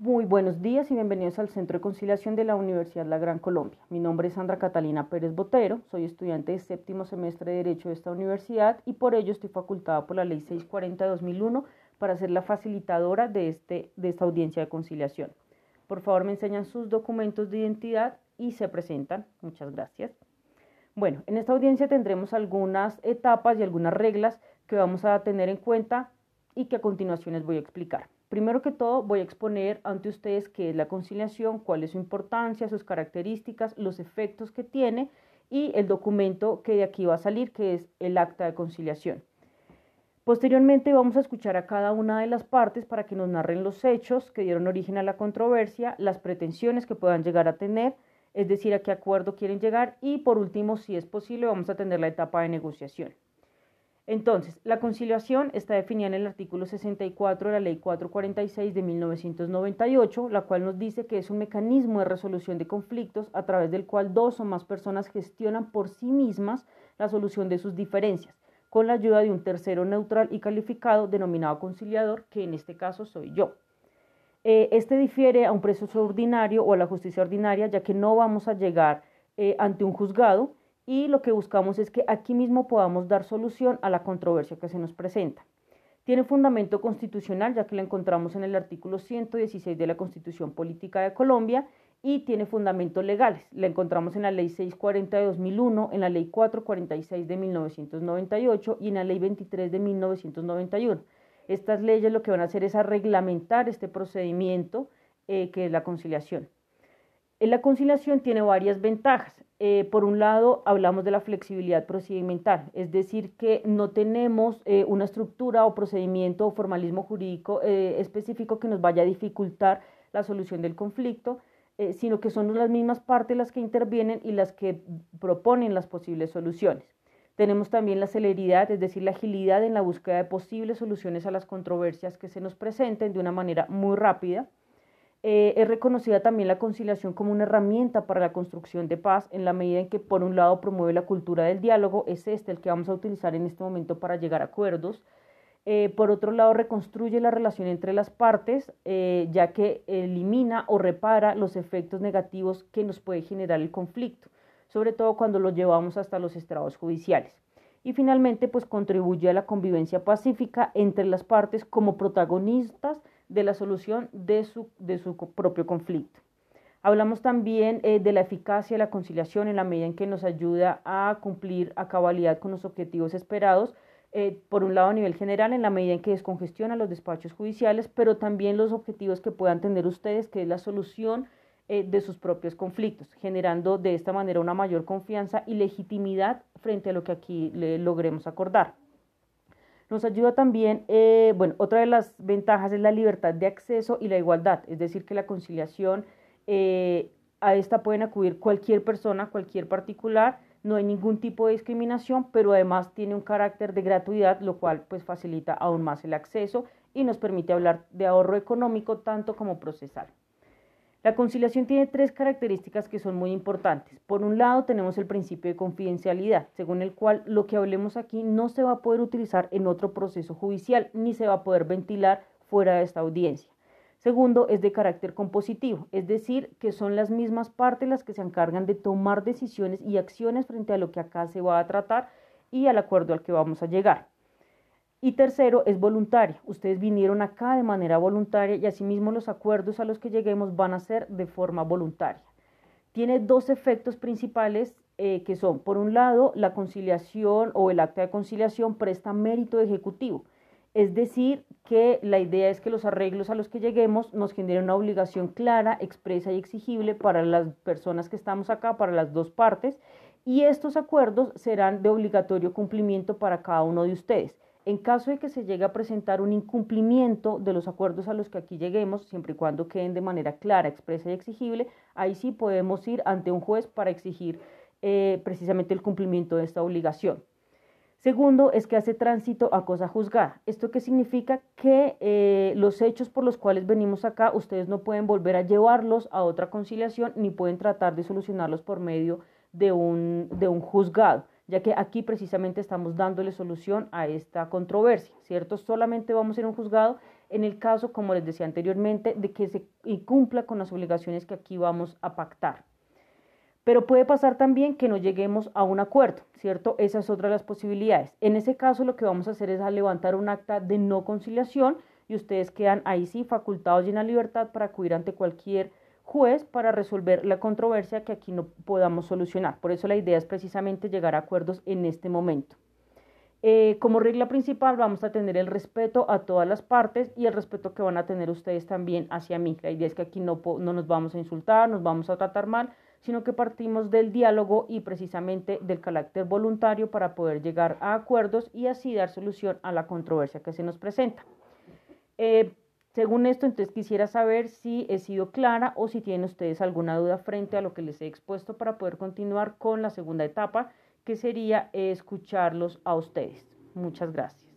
Muy buenos días y bienvenidos al Centro de Conciliación de la Universidad La Gran Colombia. Mi nombre es Sandra Catalina Pérez Botero, soy estudiante de séptimo semestre de Derecho de esta universidad y por ello estoy facultada por la Ley 640 de 2001 para ser la facilitadora de, este, de esta audiencia de conciliación. Por favor, me enseñan sus documentos de identidad y se presentan. Muchas gracias. Bueno, en esta audiencia tendremos algunas etapas y algunas reglas que vamos a tener en cuenta y que a continuación les voy a explicar. Primero que todo, voy a exponer ante ustedes qué es la conciliación, cuál es su importancia, sus características, los efectos que tiene y el documento que de aquí va a salir, que es el acta de conciliación. Posteriormente vamos a escuchar a cada una de las partes para que nos narren los hechos que dieron origen a la controversia, las pretensiones que puedan llegar a tener, es decir, a qué acuerdo quieren llegar y por último, si es posible, vamos a tener la etapa de negociación. Entonces, la conciliación está definida en el artículo 64 de la Ley 446 de 1998, la cual nos dice que es un mecanismo de resolución de conflictos a través del cual dos o más personas gestionan por sí mismas la solución de sus diferencias, con la ayuda de un tercero neutral y calificado denominado conciliador, que en este caso soy yo. Eh, este difiere a un proceso ordinario o a la justicia ordinaria, ya que no vamos a llegar eh, ante un juzgado, y lo que buscamos es que aquí mismo podamos dar solución a la controversia que se nos presenta. Tiene fundamento constitucional, ya que la encontramos en el artículo 116 de la Constitución Política de Colombia, y tiene fundamentos legales. La encontramos en la Ley 640 de 2001, en la Ley 446 de 1998 y en la Ley 23 de 1991. Estas leyes lo que van a hacer es a reglamentar este procedimiento eh, que es la conciliación. La conciliación tiene varias ventajas. Eh, por un lado, hablamos de la flexibilidad procedimental, es decir, que no tenemos eh, una estructura o procedimiento o formalismo jurídico eh, específico que nos vaya a dificultar la solución del conflicto, sino que son las mismas partes las que intervienen y las que proponen las posibles soluciones. Tenemos también la celeridad, es decir, la agilidad en la búsqueda de posibles soluciones a las controversias que se nos presenten de una manera muy rápida. Eh, es reconocida también la conciliación como una herramienta para la construcción de paz en la medida en que por un lado promueve la cultura del diálogo, es este el que vamos a utilizar en este momento para llegar a acuerdos. Eh, por otro lado, reconstruye la relación entre las partes, eh, ya que elimina o repara los efectos negativos que nos puede generar el conflicto, sobre todo cuando lo llevamos hasta los estrados judiciales. Y finalmente, pues contribuye a la convivencia pacífica entre las partes como protagonistas de la solución de su, de su propio conflicto. Hablamos también eh, de la eficacia de la conciliación en la medida en que nos ayuda a cumplir a cabalidad con los objetivos esperados, eh, por un lado a nivel general, en la medida en que descongestiona los despachos judiciales, pero también los objetivos que puedan tener ustedes, que es la solución eh, de sus propios conflictos, generando de esta manera una mayor confianza y legitimidad frente a lo que aquí logremos acordar. Nos ayuda también, eh, bueno, otra de las ventajas es la libertad de acceso y la igualdad, es decir, que la conciliación, eh, a esta pueden acudir cualquier persona, cualquier particular, no hay ningún tipo de discriminación, pero además tiene un carácter de gratuidad, lo cual pues facilita aún más el acceso y nos permite hablar de ahorro económico tanto como procesal. La conciliación tiene tres características que son muy importantes. Por un lado, tenemos el principio de confidencialidad, según el cual lo que hablemos aquí no se va a poder utilizar en otro proceso judicial ni se va a poder ventilar fuera de esta audiencia. Segundo, es de carácter compositivo, es decir, que son las mismas partes las que se encargan de tomar decisiones y acciones frente a lo que acá se va a tratar y al acuerdo al que vamos a llegar. Y tercero, es voluntaria. Ustedes vinieron acá de manera voluntaria y asimismo los acuerdos a los que lleguemos van a ser de forma voluntaria. Tiene dos efectos principales eh, que son, por un lado, la conciliación o el acta de conciliación presta mérito ejecutivo. Es decir, que la idea es que los arreglos a los que lleguemos nos generen una obligación clara, expresa y exigible para las personas que estamos acá, para las dos partes, y estos acuerdos serán de obligatorio cumplimiento para cada uno de ustedes. En caso de que se llegue a presentar un incumplimiento de los acuerdos a los que aquí lleguemos, siempre y cuando queden de manera clara, expresa y exigible, ahí sí podemos ir ante un juez para exigir eh, precisamente el cumplimiento de esta obligación. Segundo, es que hace tránsito a cosa juzgada. ¿Esto qué significa? Que eh, los hechos por los cuales venimos acá, ustedes no pueden volver a llevarlos a otra conciliación ni pueden tratar de solucionarlos por medio de un, de un juzgado ya que aquí precisamente estamos dándole solución a esta controversia, ¿cierto? Solamente vamos a ir a un juzgado en el caso, como les decía anteriormente, de que se cumpla con las obligaciones que aquí vamos a pactar. Pero puede pasar también que no lleguemos a un acuerdo, ¿cierto? Esa es otra de las posibilidades. En ese caso, lo que vamos a hacer es levantar un acta de no conciliación y ustedes quedan ahí sí facultados y en la libertad para acudir ante cualquier juez para resolver la controversia que aquí no podamos solucionar. Por eso la idea es precisamente llegar a acuerdos en este momento. Eh, como regla principal vamos a tener el respeto a todas las partes y el respeto que van a tener ustedes también hacia mí. La idea es que aquí no, no nos vamos a insultar, nos vamos a tratar mal, sino que partimos del diálogo y precisamente del carácter voluntario para poder llegar a acuerdos y así dar solución a la controversia que se nos presenta. Eh, según esto, entonces quisiera saber si he sido clara o si tienen ustedes alguna duda frente a lo que les he expuesto para poder continuar con la segunda etapa que sería escucharlos a ustedes. Muchas gracias.